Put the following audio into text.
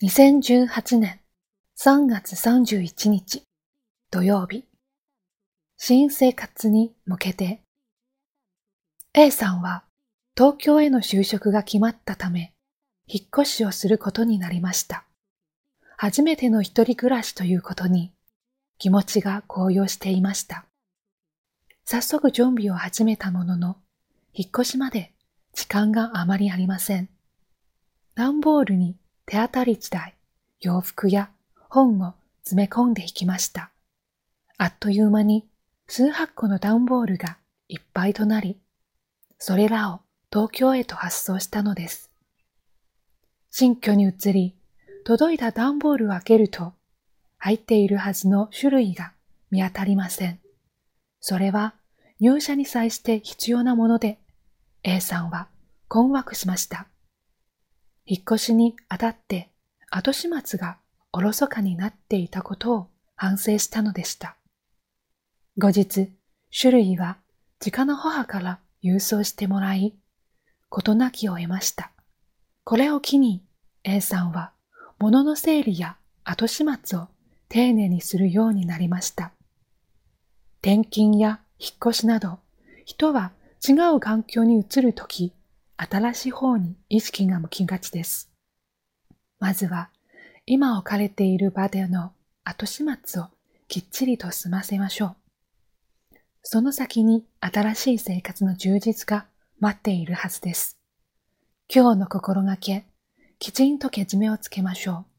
2018年3月31日土曜日新生活に向けて A さんは東京への就職が決まったため引っ越しをすることになりました。初めての一人暮らしということに気持ちが高揚していました。早速準備を始めたものの、引っ越しまで時間があまりありません。段ボールに手当たり次第、洋服や本を詰め込んでいきました。あっという間に数百個の段ボールがいっぱいとなり、それらを東京へと発送したのです。新居に移り、届いた段ボールを開けると、入っているはずの種類が見当たりません。それは入社に際して必要なもので、A さんは困惑しました。引っ越しにあたって後始末がおろそかになっていたことを反省したのでした。後日、種類は直の母から郵送してもらい、事なきを得ました。これを機に A さんは物の整理や後始末を丁寧にするようになりました。転勤や引っ越しなど、人は違う環境に移るとき、新しい方に意識が向きがちです。まずは、今置かれている場での後始末をきっちりと済ませましょう。その先に新しい生活の充実が待っているはずです。今日の心がけ、きちんとけじめをつけましょう。